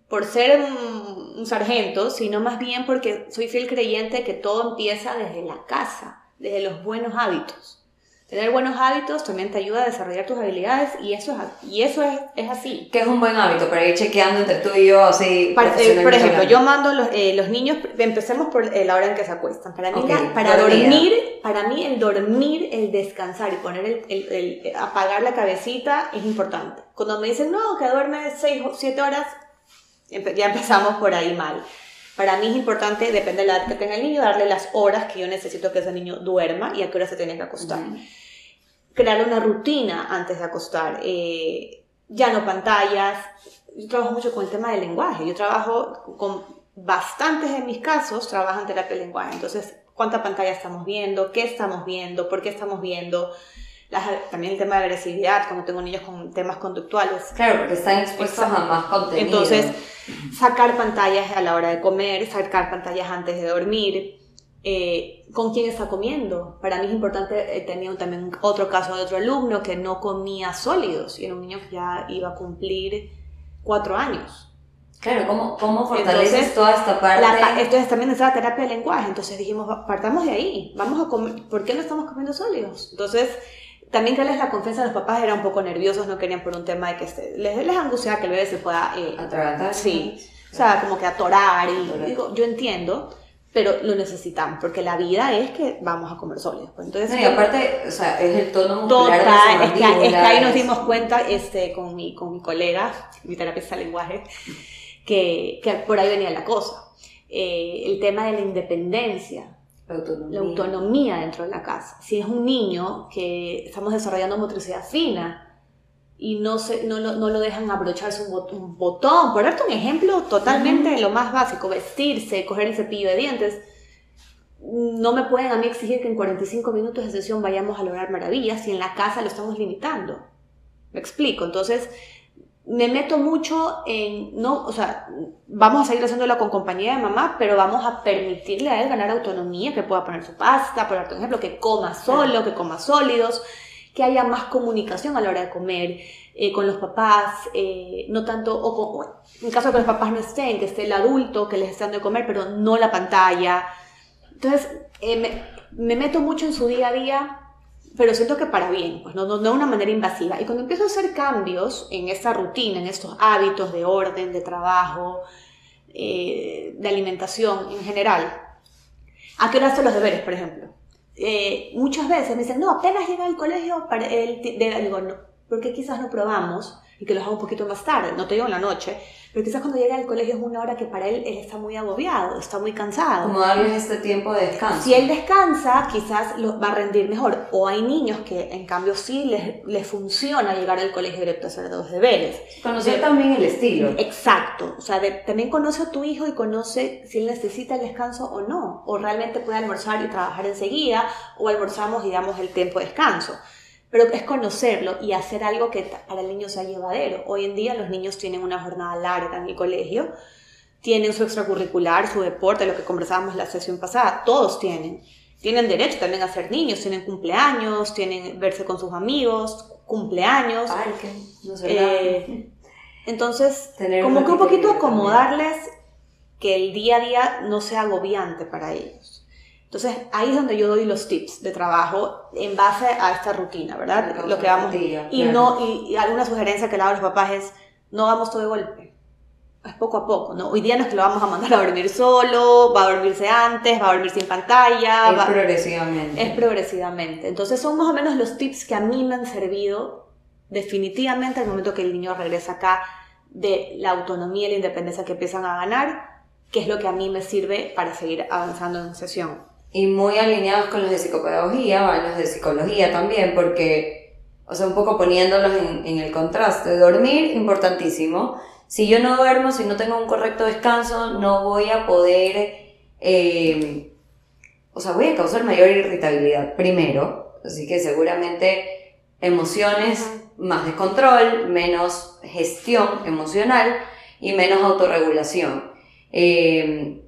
[SPEAKER 1] por ser un, un sargento, sino más bien porque soy fiel creyente que todo empieza desde la casa, desde los buenos hábitos. Tener buenos hábitos también te ayuda a desarrollar tus habilidades y eso es, y eso es, es así.
[SPEAKER 2] ¿Qué es un buen hábito? Para ir chequeando entre tú y yo, así.
[SPEAKER 1] Eh, por ejemplo, yo mando los, eh, los niños, empecemos por eh, la hora en que se acuestan. Para mí, para dormir, para mí el dormir, el descansar y poner el, el, el, apagar la cabecita es importante. Cuando me dicen, no, que duerme 6 o 7 horas, ya empezamos por ahí mal. Para mí es importante, depende de la edad que tenga el niño, darle las horas que yo necesito que ese niño duerma y a qué hora se tiene que acostar. Crear una rutina antes de acostar. Eh, ya no pantallas. Yo trabajo mucho con el tema del lenguaje. Yo trabajo con bastantes de mis casos, trabajan terapia del lenguaje. Entonces, ¿cuánta pantalla estamos viendo? ¿Qué estamos viendo? ¿Por qué estamos viendo? También el tema de agresividad, como tengo niños con temas conductuales.
[SPEAKER 2] Claro, porque están expuestos a más contenido.
[SPEAKER 1] Entonces, sacar pantallas a la hora de comer, sacar pantallas antes de dormir, eh, con quién está comiendo. Para mí es importante, eh, tenía también otro caso de otro alumno que no comía sólidos y era un niño que ya iba a cumplir cuatro años.
[SPEAKER 2] Claro, ¿cómo, cómo fortaleces toda esta parte?
[SPEAKER 1] entonces también es la terapia de lenguaje, entonces dijimos, partamos de ahí, vamos a comer, ¿por qué no estamos comiendo sólidos? Entonces, también que les la confianza de los papás eran un poco nerviosos, no querían por un tema de que les, les angustiaba que el bebé se pueda...
[SPEAKER 2] Eh,
[SPEAKER 1] Sí, o sea, como que atorar y digo, yo entiendo, pero lo necesitamos, porque la vida es que vamos a comer sólidos.
[SPEAKER 2] Pues entonces, y aparte, o sea, es el tono
[SPEAKER 1] muscular total, es, que, es que ahí nos dimos cuenta este, con, mi, con mi colega, mi terapeuta de lenguaje, que, que por ahí venía la cosa. Eh, el tema de la independencia, la autonomía. dentro de la casa. Si es un niño que estamos desarrollando motricidad fina y no, se, no, lo, no lo dejan abrocharse un, botón, por darte un ejemplo totalmente lo más básico, vestirse, coger el cepillo de dientes, no me pueden a mí exigir que en 45 minutos de sesión vayamos a lograr maravillas si en la casa lo estamos limitando. Me explico. Entonces, me meto mucho en, no, o sea, vamos a seguir haciéndolo con compañía de mamá, pero vamos a permitirle a él ganar autonomía, que pueda poner su pasta, por ejemplo, que coma solo, que coma sólidos, que haya más comunicación a la hora de comer eh, con los papás, eh, no tanto, o, en caso de que los papás no estén, que esté el adulto que les esté dando de comer, pero no la pantalla. Entonces, eh, me, me meto mucho en su día a día pero siento que para bien, pues no, no, de una manera invasiva. Y cuando empiezo a hacer cambios en esta rutina, en estos hábitos de orden, de trabajo, eh, de alimentación en general, ¿a qué hora hacen los deberes, por ejemplo? Eh, muchas veces me dicen, no, apenas llega al colegio, para el, digo, no, ¿por qué quizás no probamos y que los haga un poquito más tarde? No te digo en la noche, pero quizás cuando llega al colegio es una hora que para él él está muy agobiado, está muy cansado.
[SPEAKER 2] Como darles este tiempo de descanso.
[SPEAKER 1] Si él descansa, quizás lo, va a rendir mejor. O hay niños que en cambio sí les, les funciona llegar al colegio directo a hacer los deberes.
[SPEAKER 2] Conocer también el estilo.
[SPEAKER 1] Exacto. O sea, de- también conoce a tu hijo y conoce si él necesita el descanso o no. O realmente puede almorzar y trabajar enseguida, o almorzamos y damos el tiempo de descanso. Pero es conocerlo y hacer algo que para el niño sea llevadero. Hoy en día los niños tienen una jornada larga en el colegio, tienen su extracurricular, su deporte, lo que conversábamos la sesión pasada, todos tienen. Tienen derecho también a ser niños, tienen cumpleaños, tienen verse con sus amigos, cumpleaños.
[SPEAKER 2] Parque, no sé.
[SPEAKER 1] Eh, entonces,
[SPEAKER 2] Tener
[SPEAKER 1] como que un poquito
[SPEAKER 2] también.
[SPEAKER 1] acomodarles que el día a día no sea agobiante para ellos. Entonces, ahí es donde yo doy los tips de trabajo en base a esta rutina, ¿verdad?
[SPEAKER 2] Lo que
[SPEAKER 1] Lo que vamos.
[SPEAKER 2] compartía,
[SPEAKER 1] Y,
[SPEAKER 2] claro.
[SPEAKER 1] no, y, y alguna sugerencia que le hago a los papás es: no vamos todo de golpe. Es poco a poco, ¿no? Hoy día no es que lo vamos a mandar a dormir solo, va a dormirse antes, va a dormir sin pantalla.
[SPEAKER 2] Es
[SPEAKER 1] va-
[SPEAKER 2] progresivamente.
[SPEAKER 1] es progresivamente. Entonces son más o menos los tips que a mí me han servido definitivamente al momento que el niño regresa acá de la autonomía y la independencia que empiezan a ganar, que es lo que a mí me sirve para seguir avanzando en sesión.
[SPEAKER 2] Y muy alineados con los de psicopedagogía, van los de psicología también, porque, o sea, un poco poniéndolos en, en el contraste. Dormir, importantísimo. Si yo no duermo, si no tengo un correcto descanso, no voy a poder, eh, o sea, voy a causar mayor irritabilidad primero, así que seguramente emociones, más descontrol, menos gestión emocional y menos autorregulación. Eh,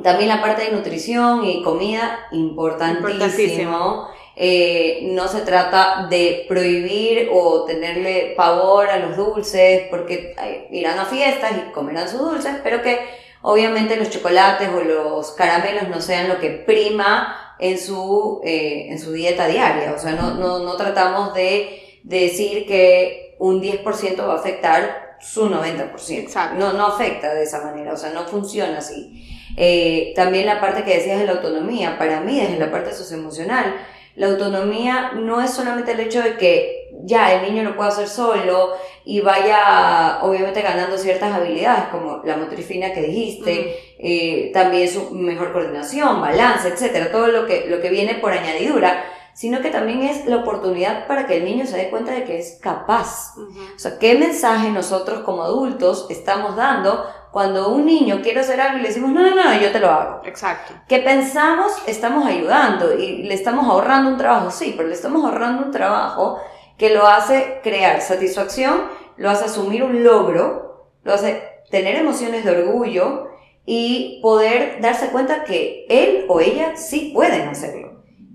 [SPEAKER 2] también la parte de nutrición y comida, importantísimo.
[SPEAKER 1] Importantísimo.
[SPEAKER 2] Eh, no se trata de prohibir o tenerle pavor a los dulces, porque irán a fiestas y comerán sus dulces, pero que obviamente los chocolates o los caramelos no sean lo que prima en su, eh, en su dieta diaria. O sea, no, no, no tratamos de decir que un 10% va a afectar su 90%.
[SPEAKER 1] Exacto.
[SPEAKER 2] No, no afecta de esa manera, o sea, no funciona así. Eh, también la parte que decías de la autonomía, para mí desde la parte socioemocional, la autonomía no es solamente el hecho de que ya el niño lo pueda hacer solo y vaya obviamente ganando ciertas habilidades como la motrifina que dijiste, eh, también su mejor coordinación, balance, etcétera, todo lo que, lo que viene por añadidura, sino que también es la oportunidad para que el niño se dé cuenta de que es capaz. O sea, ¿qué mensaje nosotros como adultos estamos dando cuando un niño quiere hacer algo y le decimos, no, no, no, yo te lo hago?
[SPEAKER 1] Exacto.
[SPEAKER 2] Que pensamos estamos ayudando y le estamos ahorrando un trabajo, sí, pero le estamos ahorrando un trabajo que lo hace crear satisfacción, lo hace asumir un logro, lo hace tener emociones de orgullo y poder darse cuenta que él o ella sí pueden hacerlo.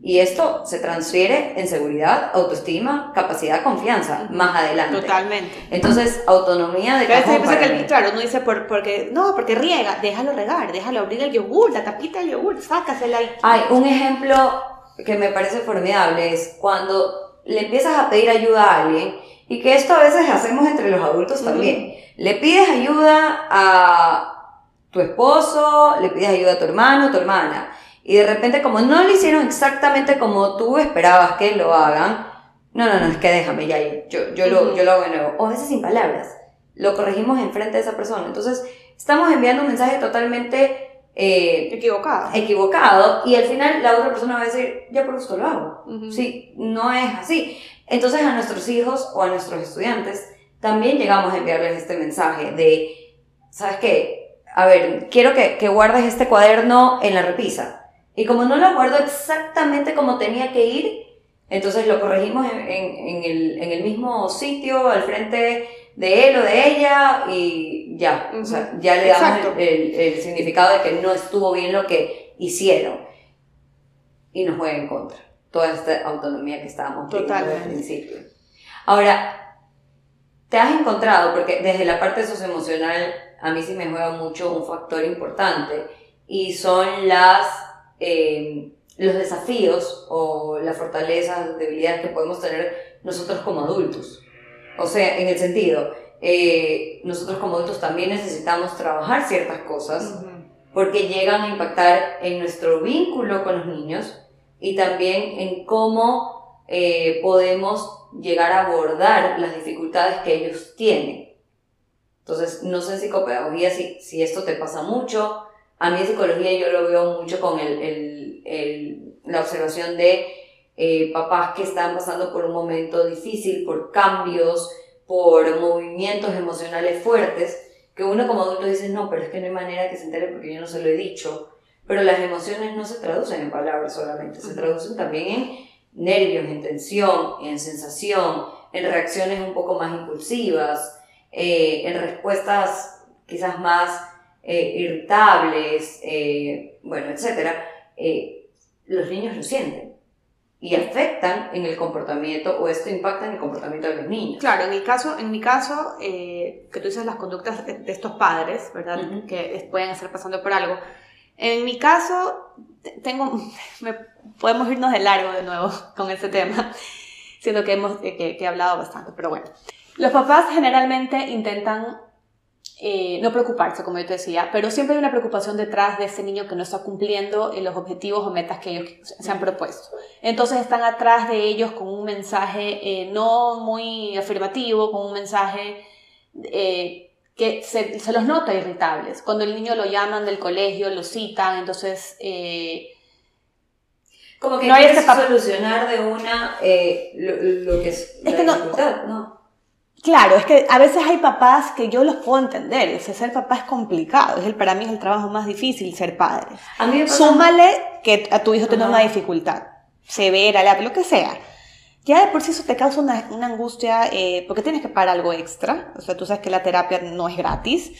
[SPEAKER 2] Y esto se transfiere en seguridad, autoestima, capacidad, confianza, más adelante.
[SPEAKER 1] Totalmente.
[SPEAKER 2] Entonces, autonomía de cajón para
[SPEAKER 1] que,
[SPEAKER 2] mí.
[SPEAKER 1] claro, uno dice, por, porque, no, porque riega, déjalo regar, déjalo abrir el yogur, la tapita del yogur, sácasela y...
[SPEAKER 2] Hay un ejemplo que me parece formidable es cuando le empiezas a pedir ayuda a alguien y que esto a veces hacemos entre los adultos también. Le pides ayuda a tu esposo, le pides ayuda a tu hermano, tu hermana y de repente como no lo hicieron exactamente como tú esperabas que lo hagan, no, no, no, es que déjame ya, yo, yo, lo, yo lo hago de nuevo. O a veces sin palabras, lo corregimos enfrente de esa persona. Entonces, estamos enviando un mensaje totalmente... eh,
[SPEAKER 1] Equivocada.
[SPEAKER 2] equivocado y al final la otra persona va a decir, ya por esto lo hago.
[SPEAKER 1] Ujú.
[SPEAKER 2] Sí, no es así. Entonces a nuestros hijos o a nuestros estudiantes también llegamos a enviarles este mensaje de, ¿sabes qué? A ver, quiero que, que guardes este cuaderno en la repisa. Y como no lo guardo exactamente como tenía que ir, entonces lo corregimos en, en- en el, en el mismo sitio, al frente de él o de ella, y ya. O sea, ya le damos el, el- el significado de que no estuvo bien lo que hicieron. Y nos juega en contra. Toda esta autonomía que estábamos viendo al
[SPEAKER 1] Totalmente.
[SPEAKER 2] principio. Ahora, te has encontrado, porque desde la parte socioemocional a mí sí me juega mucho un factor importante, y son las, eh, los desafíos o las fortalezas, debilidades que podemos tener nosotros como adultos. O sea, en el sentido, eh, nosotros como adultos también necesitamos trabajar ciertas cosas porque llegan a impactar en nuestro vínculo con los niños y también en cómo eh, podemos llegar a abordar las dificultades que ellos tienen. Entonces, no sé en psicopedagogía si, si esto te pasa mucho. A mí en psicología yo lo veo mucho con el, el, el, la observación de eh, papás que están pasando por un momento difícil, por cambios, por movimientos emocionales fuertes, que uno como adulto dice, no, pero es que no hay manera que se entere porque yo no se lo he dicho. Pero las emociones no se traducen en palabras solamente, se traducen también en nervios, en tensión, en sensación, en reacciones un poco más impulsivas, eh, en respuestas quizás más eh, irritables, eh, bueno, etc., los niños lo sienten y afectan en el comportamiento o esto impacta en el comportamiento de los niños.
[SPEAKER 1] Claro, en mi caso, en mi caso que tú dices las conductas de, estos padres, ¿verdad? Que pueden estar pasando por algo. En mi caso, tengo, (laughs) podemos irnos de largo de nuevo (laughs) con este tema, siendo que hemos que, que he hablado bastante, pero bueno. Los papás generalmente intentan eh, no preocuparse, como yo te decía, pero siempre hay una preocupación detrás de ese niño que no está cumpliendo los objetivos o metas que ellos se han propuesto. Entonces están atrás de ellos con un mensaje eh, no muy afirmativo, con un mensaje eh, que se, se, los nota irritables. Cuando el niño lo llaman del colegio, lo citan, entonces...
[SPEAKER 2] como que no hay que solucionar de una lo, que es, la dificultad, ¿no?
[SPEAKER 1] Claro, es que a veces hay papás que yo los puedo entender. O ser papá es complicado. Es el, para mí es el trabajo más difícil ser padre. A mí Súmale que a tu hijo tiene una dificultad severa, lo que sea. Ya de por sí eso te causa una, una angustia eh, porque tienes que pagar algo extra. O sea, tú sabes que la terapia no es gratis.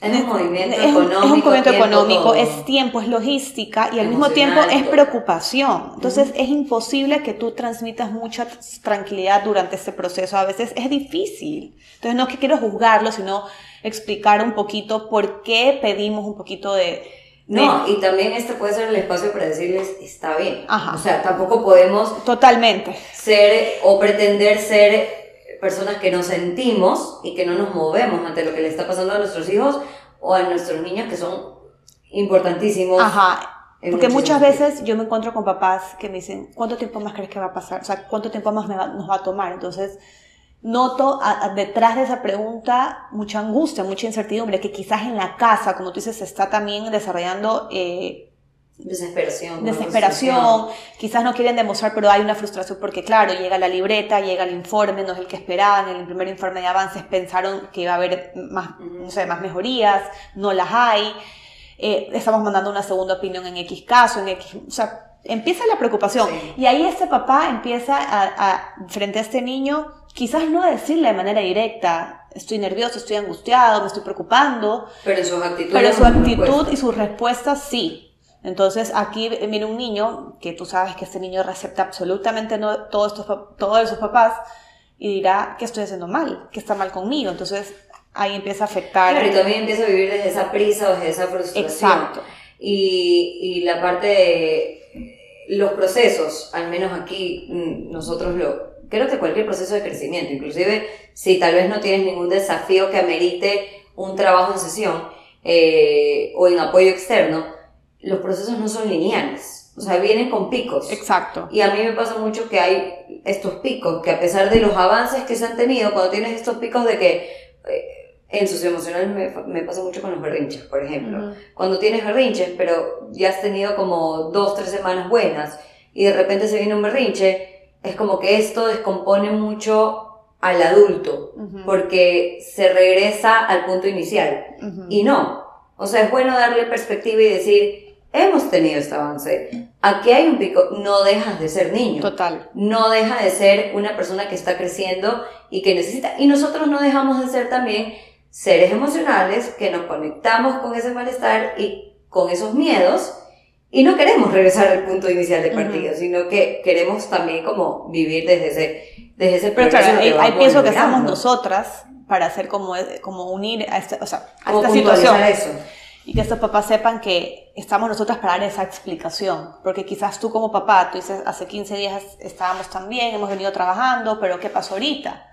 [SPEAKER 2] Es un movimiento económico.
[SPEAKER 1] Es un movimiento económico, es tiempo, es logística y al mismo tiempo es preocupación. Entonces es imposible que tú transmitas mucha tranquilidad durante este proceso. A veces es difícil. Entonces no es que quiero juzgarlo, sino explicar un poquito por qué pedimos un poquito de...
[SPEAKER 2] No, y también este puede ser el espacio para decirles, está bien. Ajá. O sea, tampoco podemos...
[SPEAKER 1] Totalmente.
[SPEAKER 2] Ser o pretender ser personas que nos sentimos y que no nos movemos ante lo que le está pasando a nuestros hijos o a nuestros niños que son importantísimos.
[SPEAKER 1] Ajá. Porque muchas veces yo me encuentro con papás que me dicen, ¿cuánto tiempo más crees que va a pasar? O sea, ¿cuánto tiempo más nos va a tomar? Entonces, noto detrás de esa pregunta mucha angustia, mucha incertidumbre, que quizás en la casa, como tú dices, se está también desarrollando eh,
[SPEAKER 2] Desesperación.
[SPEAKER 1] Desesperación. Quizás no quieren demostrar, pero hay una frustración porque, claro, llega la libreta, llega el informe, no es el que esperaban. En el primer informe de avances pensaron que iba a haber más, no sé, más mejorías, no las hay. Eh, estamos mandando una segunda opinión en X caso, en X. O sea, empieza la preocupación. Y ahí este papá empieza a, frente a este niño, quizás no a decirle de manera directa, estoy nervioso, estoy angustiado, me estoy preocupando.
[SPEAKER 2] Pero su actitud.
[SPEAKER 1] Pero su actitud y sus respuestas sí. Entonces aquí viene un niño que tú sabes que este niño recepta absolutamente no, todos, estos, todos sus papás y dirá que estoy haciendo mal, que está mal conmigo. Entonces ahí empieza a afectar.
[SPEAKER 2] Claro, y también empieza a vivir desde esa prisa o desde esa frustración. Exacto. Y, y la parte de los procesos, al menos aquí mm, nosotros lo... Creo que cualquier proceso de crecimiento, inclusive si tal vez no tienes ningún desafío que amerite un trabajo en sesión eh, o en apoyo externo, los procesos no son lineales. O sea, vienen con picos.
[SPEAKER 1] Exacto.
[SPEAKER 2] Y a mí me pasa mucho que hay estos picos, que a pesar de los avances que se han tenido, cuando tienes estos picos de que eh, en socioemocional me, me pasa mucho con los berrinches, por ejemplo. Cuando tienes berrinches, pero ya has tenido como dos, tres semanas buenas, y de repente se viene un berrinche, es como que esto descompone mucho al adulto, porque se regresa al punto inicial. Y no. O sea, es bueno darle perspectiva y decir, hemos tenido este avance. Aquí hay un pico, no dejas de ser niño.
[SPEAKER 1] Total.
[SPEAKER 2] No deja de ser una persona que está creciendo y que necesita. Y nosotros no dejamos de ser también seres emocionales que nos conectamos con ese malestar y con esos miedos y no queremos regresar al punto inicial de partida, sino que queremos también como vivir desde ese, desde ese
[SPEAKER 1] Pero claro, ahí, pienso que estamos nosotras para hacer como, como unir a esta, o sea, a esta situación. Eso y que estos papás sepan que estamos nosotras para dar esa explicación, porque quizás tú como papá, tú dices, hace 15 días estábamos tan bien, hemos venido trabajando, pero ¿qué pasó ahorita?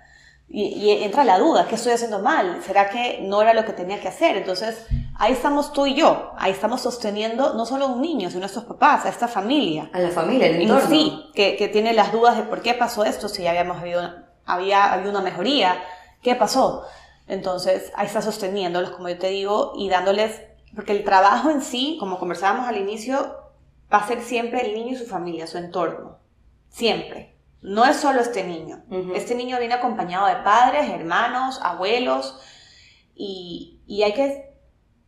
[SPEAKER 1] Y, entra la duda, ¿qué estoy haciendo mal? ¿Será que no era lo que tenía que hacer? Entonces, ahí estamos tú y yo, ahí estamos sosteniendo no solo a un niño, sino a nuestros papás, a esta familia.
[SPEAKER 2] A la familia, el entorno.
[SPEAKER 1] sí, que, que, tiene las dudas de por qué pasó esto, si ya habíamos habido, había habido una mejoría, ¿qué pasó? Entonces, ahí está sosteniéndolos, como yo te digo, y dándoles, porque el trabajo en sí, como conversábamos al inicio, va a ser siempre el niño y su familia, su entorno. Siempre. No es solo este niño. Este niño viene acompañado de padres, hermanos, abuelos, y, hay que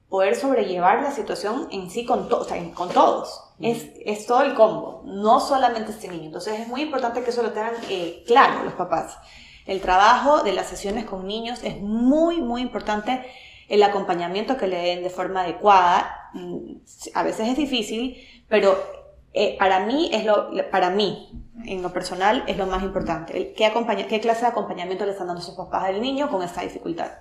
[SPEAKER 1] poder sobrellevar la situación en sí con, con todos. es, todo el combo, no solamente este niño. Entonces es muy importante que eso lo tengan eh, claro los papás. El trabajo de las sesiones con niños es muy, muy importante. El acompañamiento que le den de forma adecuada, mm, a veces es difícil, pero eh, para mí es lo, para mí, en lo personal, es lo más importante. ¿Qué, acompaña, ¿Qué clase de acompañamiento le están dando sus papás al niño con esta dificultad?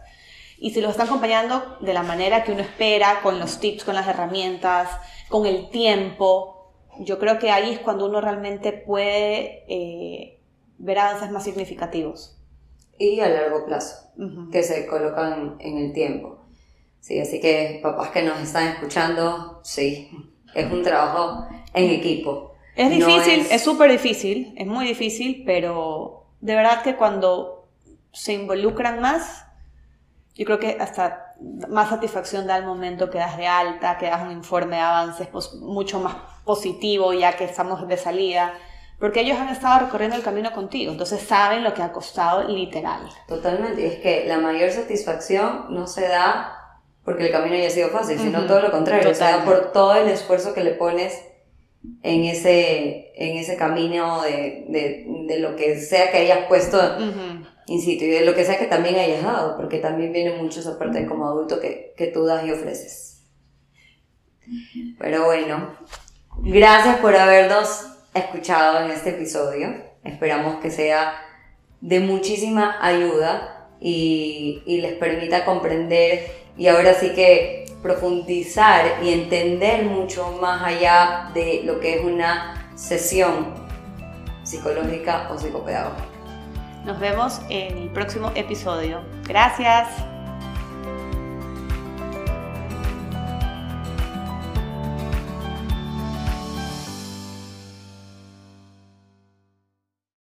[SPEAKER 1] Y si lo están acompañando de la manera que uno espera, con los tips, con las herramientas, con el tiempo, yo creo que ahí es cuando uno realmente puede eh, ver avances más significativos.
[SPEAKER 2] Y a largo plazo, que se colocan en el tiempo. Sí, así que papás que nos están escuchando, sí, es un trabajo en equipo.
[SPEAKER 1] Es difícil, es súper difícil, es muy difícil, pero de verdad que cuando se involucran más, yo creo que hasta más satisfacción da el momento que das de alta, que das un informe de avances pues, mucho más positivo ya que estamos de salida, porque ellos han estado recorriendo el camino contigo, entonces saben lo que ha costado literal.
[SPEAKER 2] Totalmente, y es que la mayor satisfacción no se da porque el camino haya sido fácil, sino todo lo contrario, se da por todo el esfuerzo que le pones en ese, en ese camino de, de, de lo que sea que hayas puesto in situ y de lo que sea que también hayas dado, porque también viene mucho esa parte como adulto que, que tú das y ofreces. Pero bueno, gracias por habernos escuchado en este episodio. Esperamos que sea de muchísima ayuda y, y les permita comprender y ahora sí que profundizar y entender mucho más allá de lo que es una sesión psicológica o psicopedagógica.
[SPEAKER 1] Nos vemos en el próximo episodio. Gracias.